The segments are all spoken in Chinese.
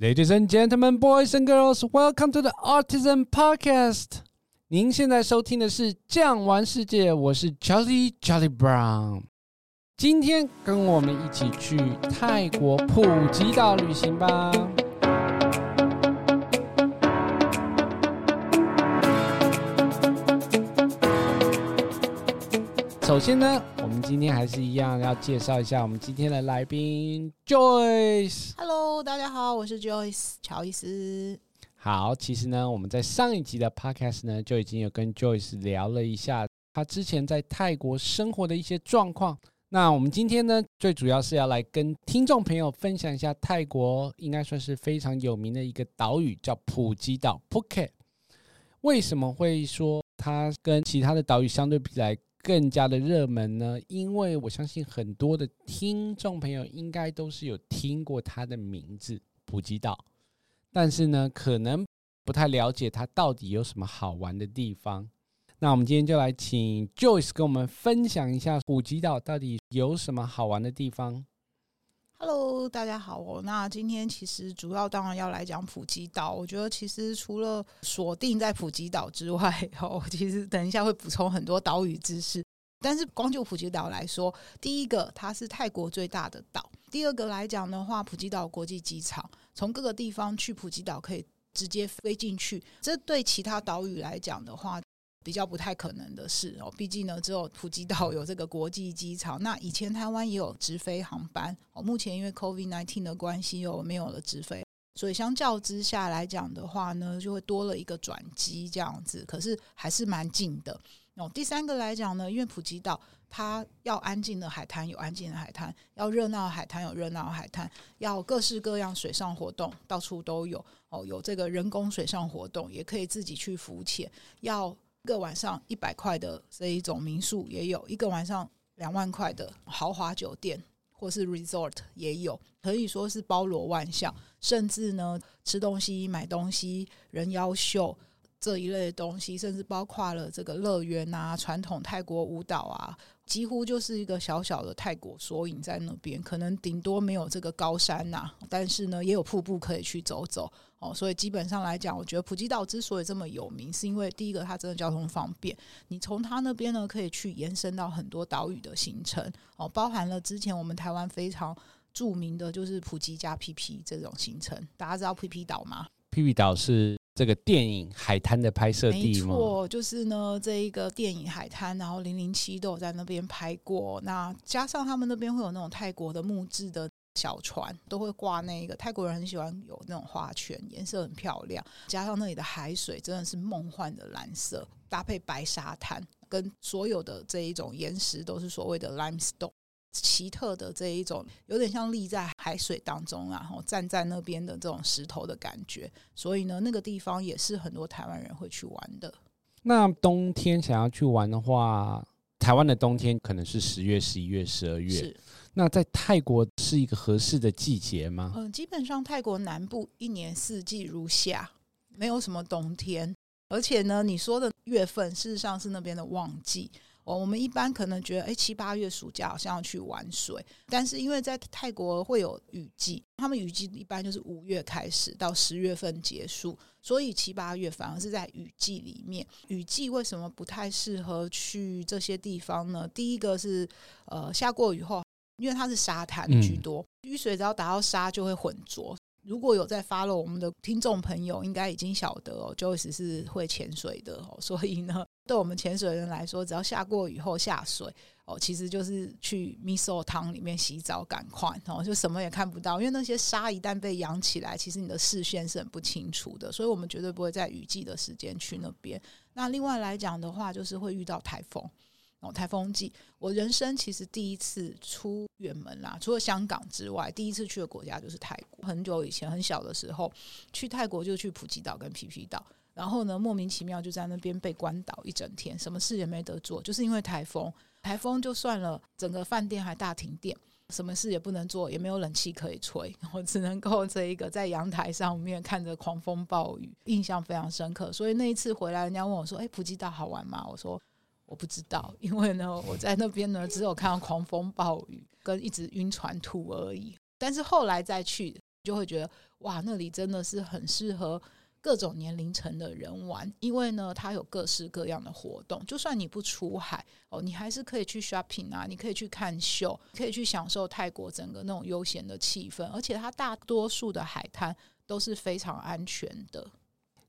Ladies and gentlemen, boys and girls, welcome to the Artisan Podcast。您现在收听的是《酱玩世界》，我是 Jolly Jolly Brown。今天跟我们一起去泰国普吉岛旅行吧。首先呢，我们今天还是一样要介绍一下我们今天的来宾 Joyce。Hello，大家好，我是 Joyce 乔伊斯。好，其实呢，我们在上一集的 Podcast 呢就已经有跟 Joyce 聊了一下他之前在泰国生活的一些状况。那我们今天呢，最主要是要来跟听众朋友分享一下泰国应该算是非常有名的一个岛屿，叫普吉岛 （Phuket）。为什么会说它跟其他的岛屿相对比来更加的热门呢？因为我相信很多的听众朋友应该都是有听过他的名字——普吉岛，但是呢，可能不太了解他到底有什么好玩的地方。那我们今天就来请 Joyce 跟我们分享一下普吉岛到底有什么好玩的地方。Hello，大家好哦。那今天其实主要当然要来讲普吉岛。我觉得其实除了锁定在普吉岛之外，哦，其实等一下会补充很多岛屿知识。但是光就普吉岛来说，第一个它是泰国最大的岛，第二个来讲的话，普吉岛国际机场从各个地方去普吉岛可以直接飞进去。这对其他岛屿来讲的话，比较不太可能的事哦，毕竟呢，只有普吉岛有这个国际机场。那以前台湾也有直飞航班哦，目前因为 COVID-19 的关系又没有了直飞，所以相较之下来讲的话呢，就会多了一个转机这样子。可是还是蛮近的哦。第三个来讲呢，因为普吉岛它要安静的海滩有安静的海滩，要热闹的海滩有热闹的海滩，要各式各样水上活动到处都有哦，有这个人工水上活动，也可以自己去浮潜，要。一个晚上一百块的这一种民宿也有，一个晚上两万块的豪华酒店或是 resort 也有，可以说是包罗万象。甚至呢，吃东西、买东西、人妖秀这一类的东西，甚至包括了这个乐园啊、传统泰国舞蹈啊。几乎就是一个小小的泰国缩影在那边，可能顶多没有这个高山呐、但是呢也有瀑布可以去走走哦。所以基本上来讲，我觉得普吉岛之所以这么有名，是因为第一个它真的交通方便，你从它那边呢可以去延伸到很多岛屿的行程哦，包含了之前我们台湾非常著名的就是普吉加 PP 这种行程，大家知道 PP 岛吗？PP 岛是。这个电影海滩的拍摄地吗？没错，就是呢，这一个电影海滩，然后零零七都有在那边拍过。那加上他们那边会有那种泰国的木质的小船，都会挂那个泰国人很喜欢有那种花圈，颜色很漂亮。加上那里的海水真的是梦幻的蓝色，搭配白沙滩，跟所有的这一种岩石都是所谓的 limestone。奇特的这一种，有点像立在海水当中，然后站在那边的这种石头的感觉，所以呢，那个地方也是很多台湾人会去玩的。那冬天想要去玩的话，台湾的冬天可能是十月、十一月、十二月。是。那在泰国是一个合适的季节吗？嗯，基本上泰国南部一年四季如夏，没有什么冬天，而且呢，你说的月份事实上是那边的旺季。我们一般可能觉得，哎，七八月暑假好像要去玩水，但是因为在泰国会有雨季，他们雨季一般就是五月开始到十月份结束，所以七八月反而是在雨季里面。雨季为什么不太适合去这些地方呢？第一个是，呃，下过雨后，因为它是沙滩居多，雨水只要打到沙就会浑浊。如果有在发落我们的听众朋友，应该已经晓得哦，Joyce 是会潜水的哦，所以呢，对我们潜水人来说，只要下过雨后下水哦，其实就是去 Miso 汤里面洗澡，赶快哦，就什么也看不到，因为那些沙一旦被扬起来，其实你的视线是很不清楚的，所以我们绝对不会在雨季的时间去那边。那另外来讲的话，就是会遇到台风。哦，台风季，我人生其实第一次出远门啦，除了香港之外，第一次去的国家就是泰国。很久以前，很小的时候去泰国就去普吉岛跟皮皮岛，然后呢，莫名其妙就在那边被关岛一整天，什么事也没得做，就是因为台风。台风就算了，整个饭店还大停电，什么事也不能做，也没有冷气可以吹，我只能够这一个在阳台上面看着狂风暴雨，印象非常深刻。所以那一次回来，人家问我说：“诶，普吉岛好玩吗？”我说。我不知道，因为呢，我在那边呢，只有看到狂风暴雨跟一直晕船吐而已。但是后来再去，就会觉得哇，那里真的是很适合。各种年龄层的人玩，因为呢，它有各式各样的活动。就算你不出海哦，你还是可以去 shopping 啊，你可以去看秀，可以去享受泰国整个那种悠闲的气氛。而且它大多数的海滩都是非常安全的。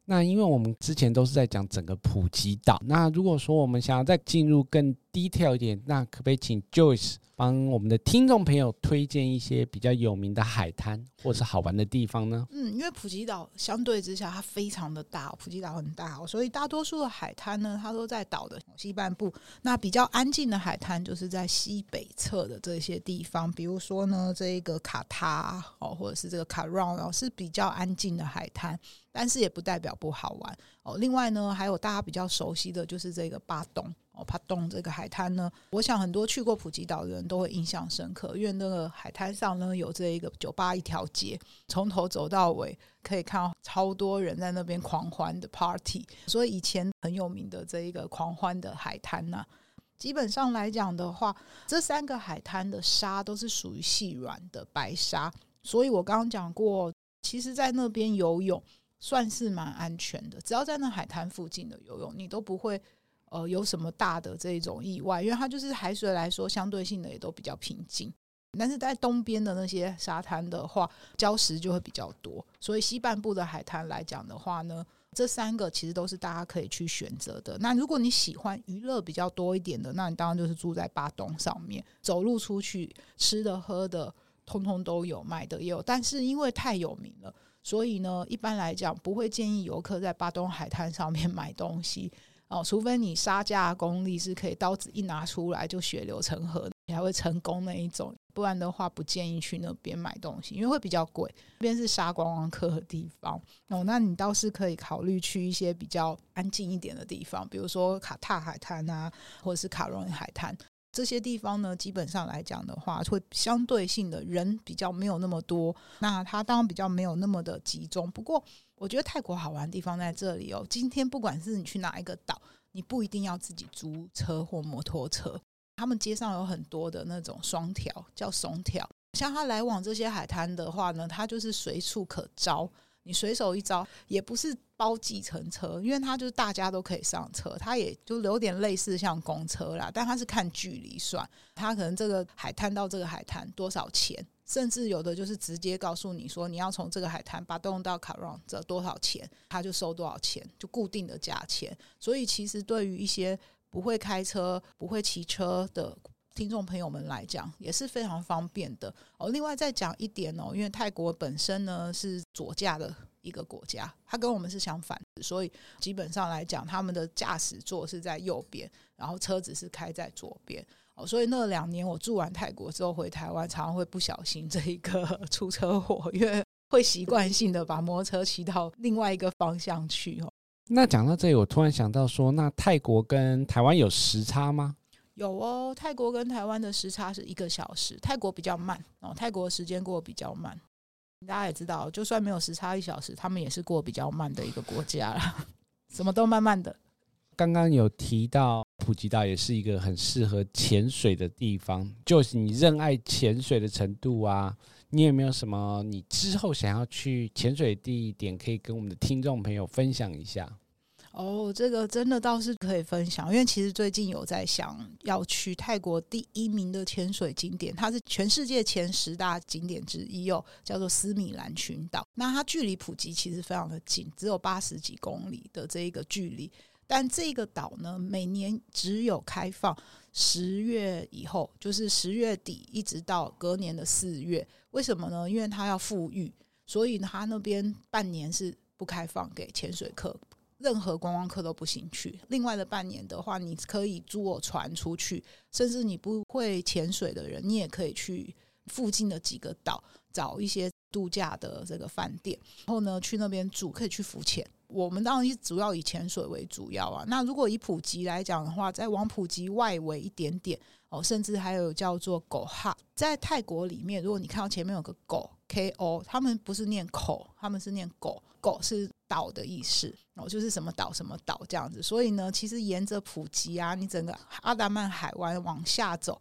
那因为我们之前都是在讲整个普吉岛，那如果说我们想要再进入更 detail 一点，那可不可以请 Joyce 帮我们的听众朋友推荐一些比较有名的海滩或是好玩的地方呢？嗯，因为普吉岛相对之下它非常的大，普吉岛很大哦，所以大多数的海滩呢，它都在岛的西半部。那比较安静的海滩就是在西北侧的这些地方，比如说呢，这一个卡塔哦，或者是这个卡让哦，是比较安静的海滩，但是也不代表不好玩哦。另外呢，还有大家比较熟悉的就是这个巴东。帕东这个海滩呢，我想很多去过普吉岛的人都会印象深刻，因为那个海滩上呢有这一个酒吧一条街，从头走到尾，可以看到超多人在那边狂欢的 party，所以以前很有名的这一个狂欢的海滩呢，基本上来讲的话，这三个海滩的沙都是属于细软的白沙，所以我刚刚讲过，其实在那边游泳算是蛮安全的，只要在那海滩附近的游泳，你都不会。呃，有什么大的这种意外？因为它就是海水来说，相对性的也都比较平静。但是在东边的那些沙滩的话，礁石就会比较多。所以西半部的海滩来讲的话呢，这三个其实都是大家可以去选择的。那如果你喜欢娱乐比较多一点的，那你当然就是住在巴东上面，走路出去，吃的喝的通通都有，买的也有。但是因为太有名了，所以呢，一般来讲不会建议游客在巴东海滩上面买东西。哦，除非你杀价功力是可以刀子一拿出来就血流成河，你还会成功那一种，不然的话不建议去那边买东西，因为会比较贵。那边是杀观光客的地方哦，那你倒是可以考虑去一些比较安静一点的地方，比如说卡塔海滩啊，或者是卡荣海滩这些地方呢，基本上来讲的话，会相对性的人比较没有那么多，那它当然比较没有那么的集中，不过。我觉得泰国好玩的地方在这里哦。今天不管是你去哪一个岛，你不一定要自己租车或摩托车，他们街上有很多的那种双条，叫松条。像他来往这些海滩的话呢，他就是随处可招，你随手一招，也不是包计程车，因为他就是大家都可以上车，他也就有点类似像公车啦，但他是看距离算，他可能这个海滩到这个海滩多少钱。甚至有的就是直接告诉你说，你要从这个海滩把东到卡让这多少钱，他就收多少钱，就固定的价钱。所以其实对于一些不会开车、不会骑车的听众朋友们来讲，也是非常方便的哦。另外再讲一点哦，因为泰国本身呢是左驾的一个国家，它跟我们是相反的，所以基本上来讲，他们的驾驶座是在右边，然后车子是开在左边。所以那两年我住完泰国之后回台湾，常常会不小心这一个 出车祸，因为会习惯性的把摩托车骑到另外一个方向去哦。那讲到这里，我突然想到说，那泰国跟台湾有时差吗？有哦，泰国跟台湾的时差是一个小时，泰国比较慢哦，泰国时间过得比较慢。大家也知道，就算没有时差一小时，他们也是过比较慢的一个国家啦，什么都慢慢的。刚刚有提到普吉岛也是一个很适合潜水的地方，就是你热爱潜水的程度啊，你有没有什么你之后想要去潜水地点可以跟我们的听众朋友分享一下？哦，这个真的倒是可以分享，因为其实最近有在想要去泰国第一名的潜水景点，它是全世界前十大景点之一哦，叫做斯米兰群岛。那它距离普吉其实非常的近，只有八十几公里的这一个距离。但这个岛呢，每年只有开放十月以后，就是十月底一直到隔年的四月。为什么呢？因为它要复育，所以它那边半年是不开放给潜水客，任何观光客都不行去。另外的半年的话，你可以坐船出去，甚至你不会潜水的人，你也可以去附近的几个岛找一些度假的这个饭店，然后呢去那边住，可以去浮潜。我们当然主要以潜水为主要啊。那如果以普吉来讲的话，再往普吉外围一点点哦，甚至还有叫做狗哈，在泰国里面，如果你看到前面有个狗 K O，他们不是念口，他们是念狗，狗是岛的意思哦，就是什么岛什么岛这样子。所以呢，其实沿着普吉啊，你整个阿达曼海湾往下走，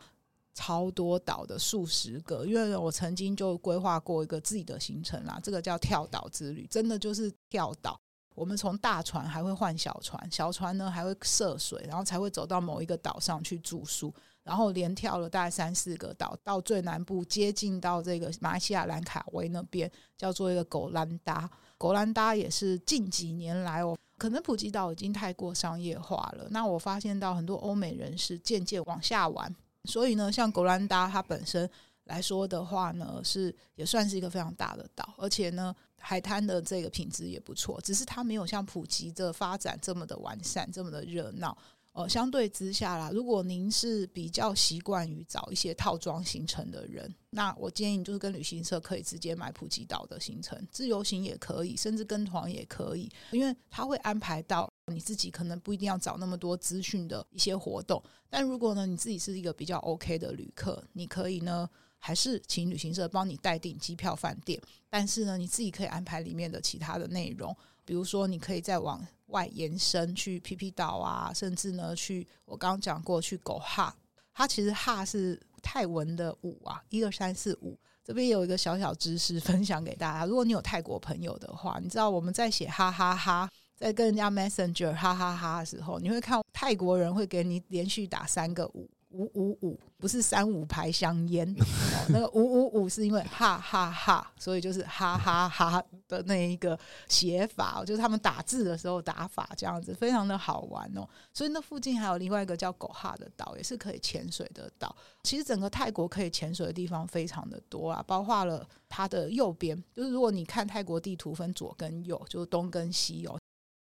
超多岛的数十个，因为我曾经就规划过一个自己的行程啦，这个叫跳岛之旅，真的就是跳岛。我们从大船还会换小船，小船呢还会涉水，然后才会走到某一个岛上去住宿，然后连跳了大概三四个岛，到最南部接近到这个马来西亚兰卡威那边，叫做一个狗兰达。狗兰达也是近几年来哦，可能普吉岛已经太过商业化了。那我发现到很多欧美人士渐渐往下玩，所以呢，像狗兰达它本身来说的话呢，是也算是一个非常大的岛，而且呢。海滩的这个品质也不错，只是它没有像普吉的发展这么的完善，这么的热闹。呃，相对之下啦，如果您是比较习惯于找一些套装行程的人，那我建议你就是跟旅行社可以直接买普吉岛的行程，自由行也可以，甚至跟团也可以，因为他会安排到你自己可能不一定要找那么多资讯的一些活动。但如果呢，你自己是一个比较 OK 的旅客，你可以呢。还是请旅行社帮你代订机票、饭店，但是呢，你自己可以安排里面的其他的内容，比如说你可以再往外延伸去皮皮岛啊，甚至呢去我刚刚讲过去狗哈，它其实哈是泰文的五啊，一二三四五。这边有一个小小知识分享给大家，如果你有泰国朋友的话，你知道我们在写哈哈哈，在跟人家 Messenger 哈哈哈的时候，你会看泰国人会给你连续打三个五。五五五不是三五牌香烟，那个五五五是因为哈哈哈，所以就是哈哈哈的那一个写法，就是他们打字的时候打法这样子，非常的好玩哦。所以那附近还有另外一个叫狗哈的岛，也是可以潜水的岛。其实整个泰国可以潜水的地方非常的多啊，包括了它的右边，就是如果你看泰国地图分左跟右，就是东跟西哦。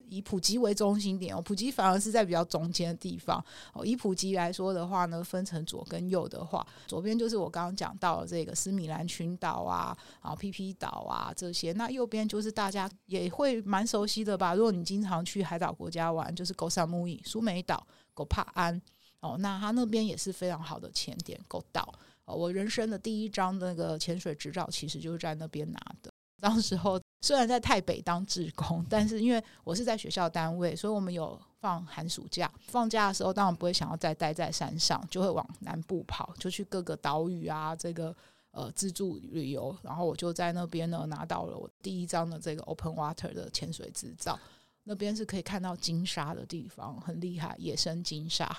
以普吉为中心点哦，普吉反而是在比较中间的地方哦。以普吉来说的话呢，分成左跟右的话，左边就是我刚刚讲到的这个斯米兰群岛啊，然后皮皮岛啊这些。那右边就是大家也会蛮熟悉的吧？如果你经常去海岛国家玩，就是狗萨木伊、苏梅岛、狗帕安哦，那它那边也是非常好的潜点。狗岛哦，我人生的第一张那个潜水执照，其实就是在那边拿的。当时候虽然在台北当志工，但是因为我是在学校单位，所以我们有放寒暑假。放假的时候当然不会想要再待在山上，就会往南部跑，就去各个岛屿啊，这个呃自助旅游。然后我就在那边呢拿到了我第一张的这个 Open Water 的潜水执照。那边是可以看到金沙的地方，很厉害，野生金沙。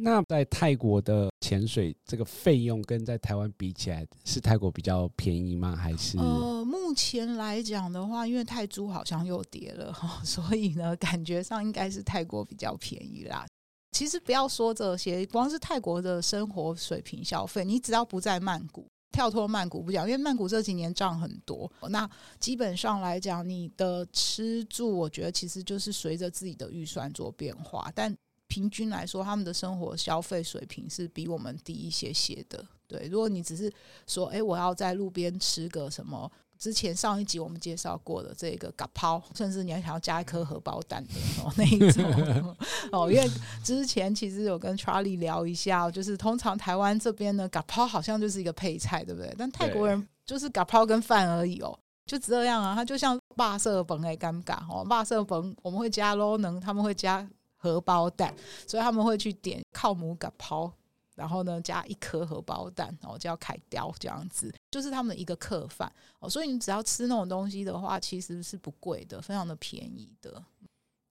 那在泰国的潜水这个费用跟在台湾比起来，是泰国比较便宜吗？还是？呃，目前来讲的话，因为泰铢好像又跌了，所以呢，感觉上应该是泰国比较便宜啦。其实不要说这些，光是泰国的生活水平消费，你只要不在曼谷，跳脱曼谷不讲，因为曼谷这几年涨很多。那基本上来讲，你的吃住，我觉得其实就是随着自己的预算做变化，但。平均来说，他们的生活消费水平是比我们低一些些的。对，如果你只是说，哎，我要在路边吃个什么，之前上一集我们介绍过的这个嘎抛，甚至你还想要加一颗荷包蛋的哦，那一种 哦，因为之前其实有跟 Charlie 聊一下，就是通常台湾这边呢，嘎抛好像就是一个配菜，对不对？但泰国人就是嘎抛跟饭而已哦，就这样啊，它就像霸色本哎尴尬哦，霸色本我们会加罗能，他们会加。荷包蛋，所以他们会去点靠母嘎抛，然后呢加一颗荷包蛋，然后叫凯雕这样子，就是他们的一个客饭哦。所以你只要吃那种东西的话，其实是不贵的，非常的便宜的。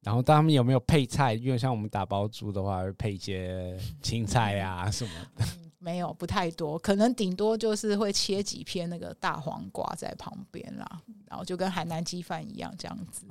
然后他们有没有配菜？因为像我们打包猪的话，会配一些青菜啊什么的。嗯，没有，不太多，可能顶多就是会切几片那个大黄瓜在旁边啦，然后就跟海南鸡饭一样这样子。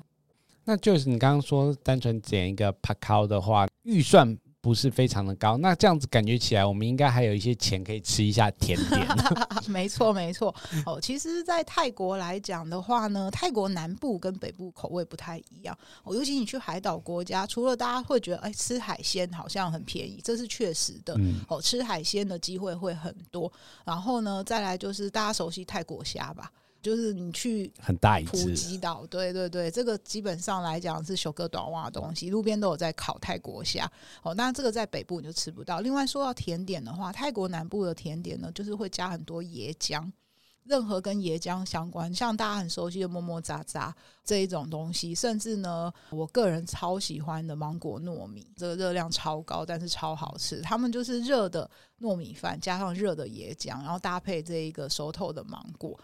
那就是你刚刚说单纯点一个帕考的话，预算不是非常的高。那这样子感觉起来，我们应该还有一些钱可以吃一下甜点。没错，没错。哦，其实，在泰国来讲的话呢，泰国南部跟北部口味不太一样。哦，尤其你去海岛国家，除了大家会觉得，哎，吃海鲜好像很便宜，这是确实的。嗯。哦，吃海鲜的机会会很多。然后呢，再来就是大家熟悉泰国虾吧。就是你去很大一只普吉岛，对对对，这个基本上来讲是修哥短袜的东西，路边都有在烤泰国虾。哦，那这个在北部你就吃不到。另外说到甜点的话，泰国南部的甜点呢，就是会加很多椰浆。任何跟椰浆相关，像大家很熟悉的么么喳喳这一种东西，甚至呢，我个人超喜欢的芒果糯米，这个热量超高，但是超好吃。他们就是热的糯米饭加上热的椰浆，然后搭配这一个熟透的芒果。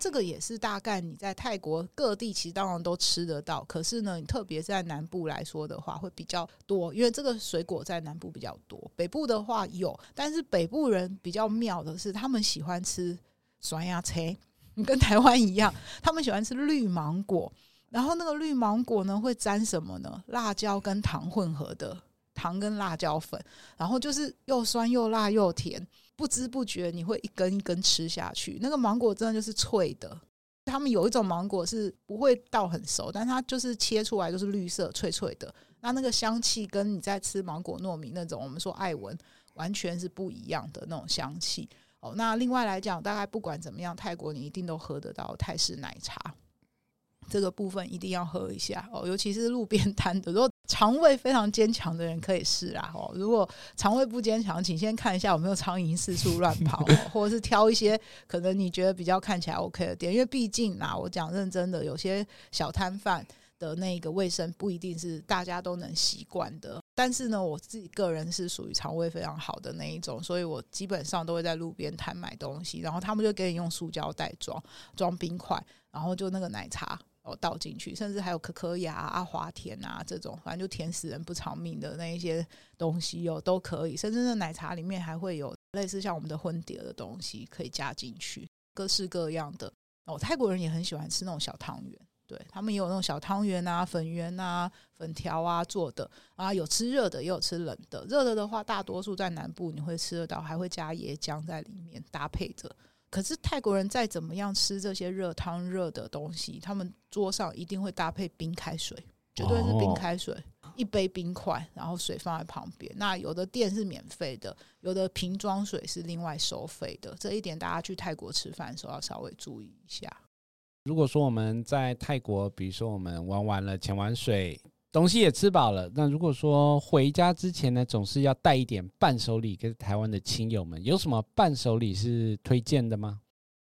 这个也是大概你在泰国各地其实当然都吃得到，可是呢，你特别在南部来说的话会比较多，因为这个水果在南部比较多。北部的话有，但是北部人比较妙的是，他们喜欢吃酸芽菜，跟台湾一样，他们喜欢吃绿芒果。然后那个绿芒果呢，会沾什么呢？辣椒跟糖混合的糖跟辣椒粉，然后就是又酸又辣又甜。不知不觉你会一根一根吃下去，那个芒果真的就是脆的。他们有一种芒果是不会到很熟，但它就是切出来就是绿色脆脆的。那那个香气跟你在吃芒果糯米那种我们说爱文完全是不一样的那种香气。哦，那另外来讲，大概不管怎么样，泰国你一定都喝得到泰式奶茶。这个部分一定要喝一下哦，尤其是路边摊的。如果肠胃非常坚强的人可以试啊哦。如果肠胃不坚强，请先看一下有没有苍蝇四处乱跑，或者是挑一些可能你觉得比较看起来 OK 的店。因为毕竟啊，我讲认真的，有些小摊贩的那个卫生不一定是大家都能习惯的。但是呢，我自己个人是属于肠胃非常好的那一种，所以我基本上都会在路边摊买东西，然后他们就给你用塑胶袋装装冰块，然后就那个奶茶。哦，倒进去，甚至还有可可亚啊、华田啊这种，反正就甜死人不偿命的那一些东西哦，都可以。甚至那奶茶里面还会有类似像我们的婚碟的东西可以加进去，各式各样的哦。泰国人也很喜欢吃那种小汤圆，对，他们也有那种小汤圆啊、粉圆啊、粉条啊做的啊，有吃热的，也有吃冷的。热的的话，大多数在南部你会吃得到，还会加椰浆在里面搭配着。可是泰国人再怎么样吃这些热汤热的东西，他们桌上一定会搭配冰开水，绝对是冰开水，一杯冰块，然后水放在旁边。那有的店是免费的，有的瓶装水是另外收费的。这一点大家去泰国吃饭的时候要稍微注意一下。如果说我们在泰国，比如说我们玩完了潜完水。东西也吃饱了，那如果说回家之前呢，总是要带一点伴手礼给台湾的亲友们，有什么伴手礼是推荐的吗？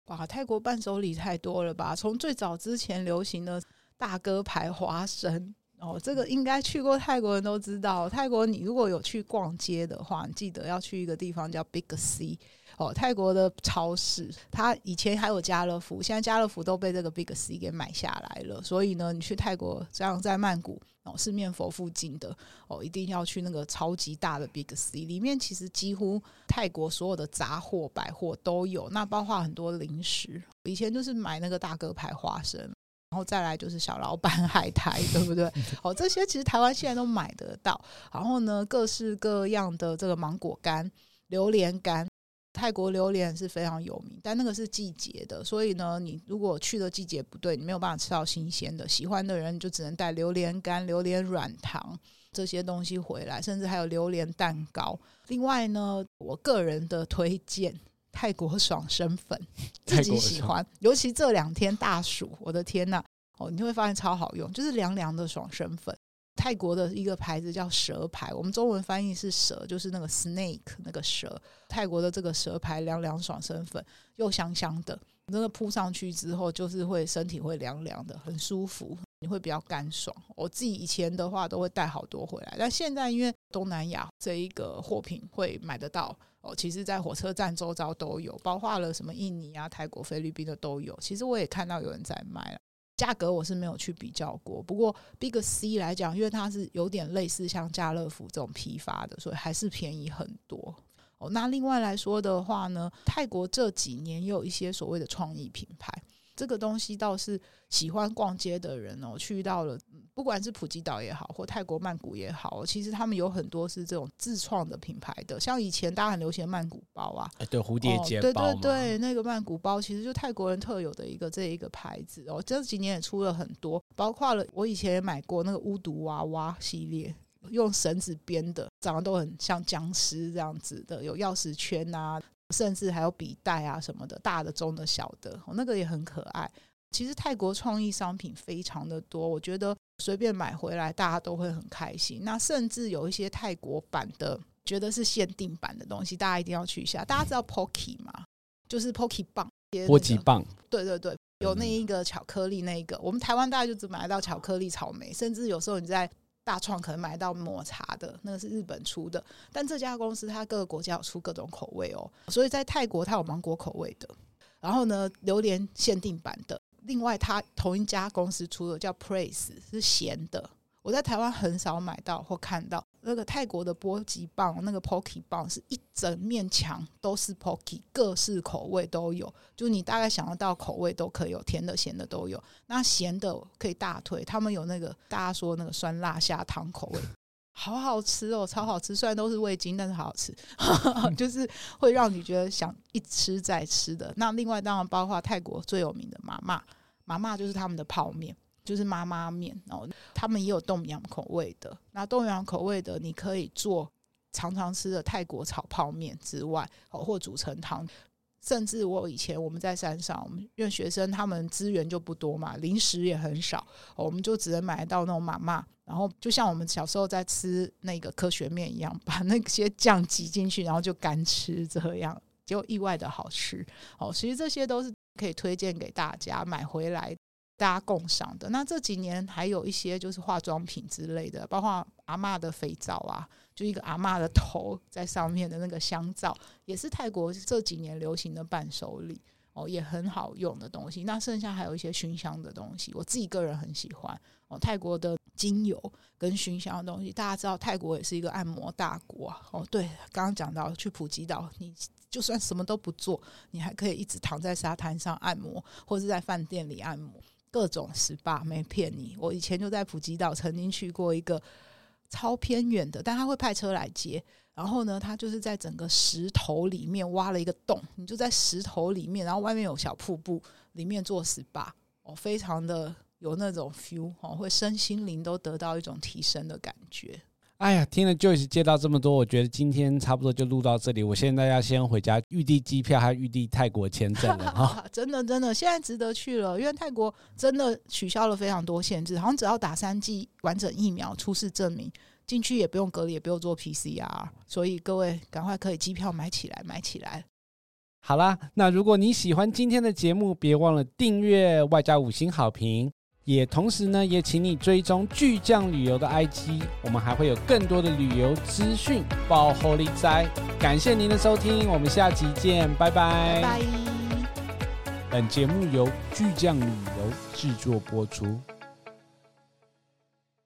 哇，泰国伴手礼太多了吧！从最早之前流行的大哥牌花生哦，这个应该去过泰国人都知道。泰国你如果有去逛街的话，你记得要去一个地方叫 Big C 哦，泰国的超市，它以前还有家乐福，现在家乐福都被这个 Big C 给买下来了。所以呢，你去泰国，这样在曼谷。哦，四面佛附近的哦，一定要去那个超级大的 Big C，里面其实几乎泰国所有的杂货百货都有，那包括很多零食。以前就是买那个大哥牌花生，然后再来就是小老板海苔，对不对？哦，这些其实台湾现在都买得到。然后呢，各式各样的这个芒果干、榴莲干。泰国榴莲是非常有名，但那个是季节的，所以呢，你如果去的季节不对，你没有办法吃到新鲜的。喜欢的人就只能带榴莲干、榴莲软糖这些东西回来，甚至还有榴莲蛋糕。另外呢，我个人的推荐泰国爽身粉，自己喜欢，尤其这两天大暑，我的天呐，哦，你会发现超好用，就是凉凉的爽身粉。泰国的一个牌子叫蛇牌，我们中文翻译是蛇，就是那个 snake 那个蛇。泰国的这个蛇牌凉凉爽身粉又香香的，真的铺上去之后就是会身体会凉凉的，很舒服，你会比较干爽。我自己以前的话都会带好多回来，但现在因为东南亚这一个货品会买得到哦，其实在火车站周遭都有，包括了什么印尼啊、泰国、菲律宾的都有。其实我也看到有人在卖了。价格我是没有去比较过，不过 Big C 来讲，因为它是有点类似像家乐福这种批发的，所以还是便宜很多。哦，那另外来说的话呢，泰国这几年也有一些所谓的创意品牌。这个东西倒是喜欢逛街的人哦，去到了不管是普吉岛也好，或泰国曼谷也好，其实他们有很多是这种自创的品牌的。像以前大家很流行曼谷包啊，对蝴蝶结包，对对对，那个曼谷包其实就泰国人特有的一个这一个牌子哦。这几年也出了很多，包括了我以前也买过那个巫毒娃娃系列，用绳子编的，长得都很像僵尸这样子的，有钥匙圈啊。甚至还有笔袋啊什么的，大的、中的、小的，那个也很可爱。其实泰国创意商品非常的多，我觉得随便买回来大家都会很开心。那甚至有一些泰国版的，觉得是限定版的东西，大家一定要去一下。大家知道 Pocky 吗？就是 Pocky 棒，波吉棒，对对对，有那一个巧克力那一个，我们台湾大家就只买得到巧克力、草莓，甚至有时候你在大创可能买到抹茶的，那个是日本出的。但这家公司它各个国家有出各种口味哦，所以在泰国它有芒果口味的，然后呢，榴莲限定版的。另外，它同一家公司出的叫 Praise 是咸的。我在台湾很少买到或看到那个泰国的波吉棒，那个 Pocky 棒是一整面墙都是 Pocky，各式口味都有，就你大概想得到口味都可以有，甜的、咸的都有。那咸的可以大推，他们有那个大家说那个酸辣虾汤口味，好好吃哦，超好吃。虽然都是味精，但是好好吃，就是会让你觉得想一吃再吃的。那另外当然包括泰国最有名的妈妈，妈妈就是他们的泡面。就是妈妈面，然后他们也有冻阳口味的。那冻阳口味的，你可以做常常吃的泰国炒泡面之外，哦，或煮成汤。甚至我以前我们在山上，我们因为学生他们资源就不多嘛，零食也很少，我们就只能买到那种妈妈。然后就像我们小时候在吃那个科学面一样，把那些酱挤进去，然后就干吃，这样就意外的好吃。哦，其实这些都是可以推荐给大家买回来。大家共赏的。那这几年还有一些就是化妆品之类的，包括阿嬷的肥皂啊，就一个阿嬷的头在上面的那个香皂，也是泰国这几年流行的伴手礼哦，也很好用的东西。那剩下还有一些熏香的东西，我自己个人很喜欢哦。泰国的精油跟熏香的东西，大家知道泰国也是一个按摩大国啊。哦，对，刚刚讲到去普吉岛，你就算什么都不做，你还可以一直躺在沙滩上按摩，或是在饭店里按摩。各种 SPA 没骗你，我以前就在普吉岛曾经去过一个超偏远的，但他会派车来接。然后呢，他就是在整个石头里面挖了一个洞，你就在石头里面，然后外面有小瀑布，里面做 SPA 哦，非常的有那种 feel 哦，会身心灵都得到一种提升的感觉。哎呀，听了 Joyce 介绍这么多，我觉得今天差不多就录到这里。我现在要先回家预订机票，还预订泰国签证了 哈。真的真的，现在值得去了，因为泰国真的取消了非常多限制，好像只要打三剂完整疫苗出示证明，进去也不用隔离，也不用做 PCR。所以各位赶快可以机票买起来，买起来。好啦，那如果你喜欢今天的节目，别忘了订阅，外加五星好评。也同时呢，也请你追踪巨匠旅游的 IG，我们还会有更多的旅游资讯。报厚利哉，感谢您的收听，我们下集见，拜拜。拜拜。本节目由巨匠旅游制作播出。